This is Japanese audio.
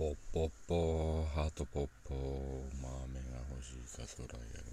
ポッポッポーハートポッポー豆が欲しいかそらやが